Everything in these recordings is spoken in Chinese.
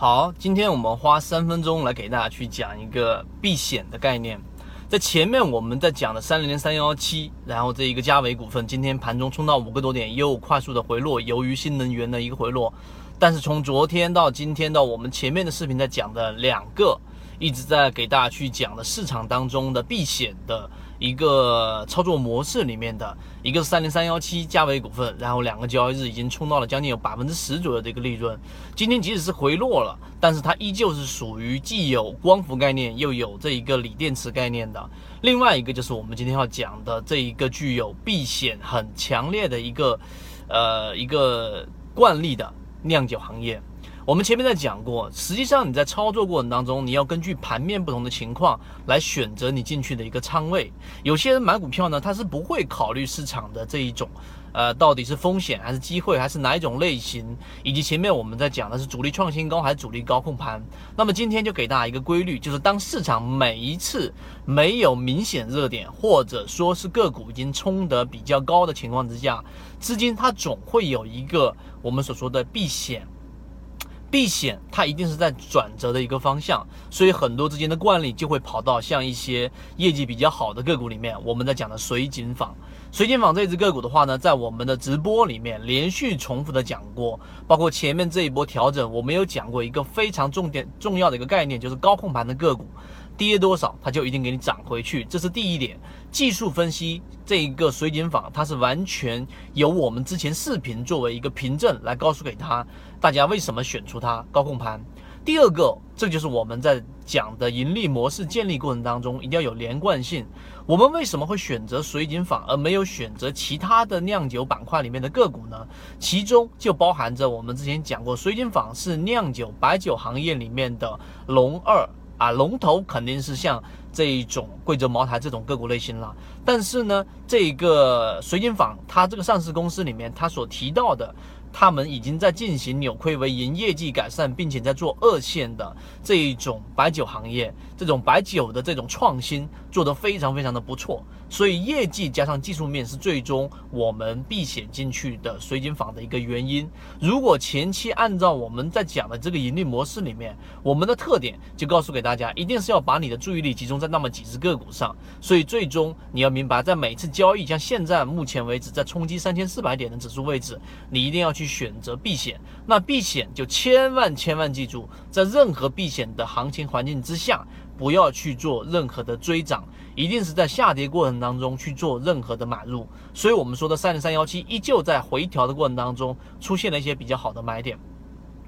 好，今天我们花三分钟来给大家去讲一个避险的概念。在前面我们在讲的三零零三幺七，然后这一个嘉维股份今天盘中冲到五个多点，又快速的回落，由于新能源的一个回落。但是从昨天到今天到我们前面的视频在讲的两个，一直在给大家去讲的市场当中的避险的。一个操作模式里面的一个是三零三幺七嘉维股份，然后两个交易日已经冲到了将近有百分之十左右的一个利润。今天即使是回落了，但是它依旧是属于既有光伏概念又有这一个锂电池概念的。另外一个就是我们今天要讲的这一个具有避险很强烈的一个呃一个惯例的酿酒行业。我们前面在讲过，实际上你在操作过程当中，你要根据盘面不同的情况来选择你进去的一个仓位。有些人买股票呢，他是不会考虑市场的这一种，呃，到底是风险还是机会，还是哪一种类型，以及前面我们在讲的是主力创新高还是主力高控盘。那么今天就给大家一个规律，就是当市场每一次没有明显热点，或者说是个股已经冲得比较高的情况之下，资金它总会有一个我们所说的避险。避险，它一定是在转折的一个方向，所以很多之间的惯例就会跑到像一些业绩比较好的个股里面。我们在讲的水井坊，水井坊这只个股的话呢，在我们的直播里面连续重复的讲过，包括前面这一波调整，我们有讲过一个非常重点重要的一个概念，就是高控盘的个股。跌多少，它就一定给你涨回去，这是第一点。技术分析这一个水井坊，它是完全由我们之前视频作为一个凭证来告诉给他大家为什么选出它高控盘。第二个，这就是我们在讲的盈利模式建立过程当中一定要有连贯性。我们为什么会选择水井坊而没有选择其他的酿酒板块里面的个股呢？其中就包含着我们之前讲过，水井坊是酿酒白酒行业里面的龙二。啊，龙头肯定是像这一种贵州茅台这种个股类型了。但是呢，这个水井坊它这个上市公司里面，它所提到的。他们已经在进行扭亏为盈、业绩改善，并且在做二线的这一种白酒行业，这种白酒的这种创新做得非常非常的不错。所以业绩加上技术面是最终我们避险进去的水井坊的一个原因。如果前期按照我们在讲的这个盈利模式里面，我们的特点就告诉给大家，一定是要把你的注意力集中在那么几只个股上。所以最终你要明白，在每次交易，像现在目前为止在冲击三千四百点的指数位置，你一定要。去选择避险，那避险就千万千万记住，在任何避险的行情环境之下，不要去做任何的追涨，一定是在下跌过程当中去做任何的买入。所以，我们说的三零三幺七依旧在回调的过程当中出现了一些比较好的买点。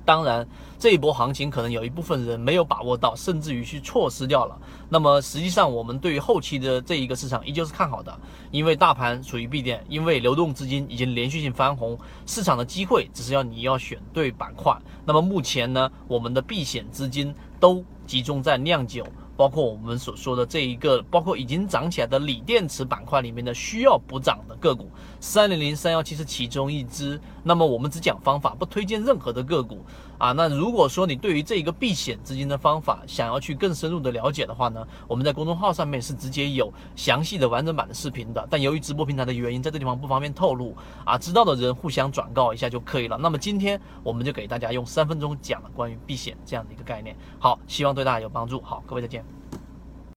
当然，这一波行情可能有一部分人没有把握到，甚至于去错失掉了。那么实际上，我们对于后期的这一个市场依旧是看好的，因为大盘处于闭点，因为流动资金已经连续性翻红，市场的机会只是要你要选对板块。那么目前呢，我们的避险资金都集中在酿酒。包括我们所说的这一个，包括已经涨起来的锂电池板块里面的需要补涨的个股，三零零三幺七是其中一只。那么我们只讲方法，不推荐任何的个股啊。那如果说你对于这一个避险资金的方法想要去更深入的了解的话呢，我们在公众号上面是直接有详细的完整版的视频的。但由于直播平台的原因，在这地方不方便透露啊。知道的人互相转告一下就可以了。那么今天我们就给大家用三分钟讲了关于避险这样的一个概念。好，希望对大家有帮助。好，各位再见。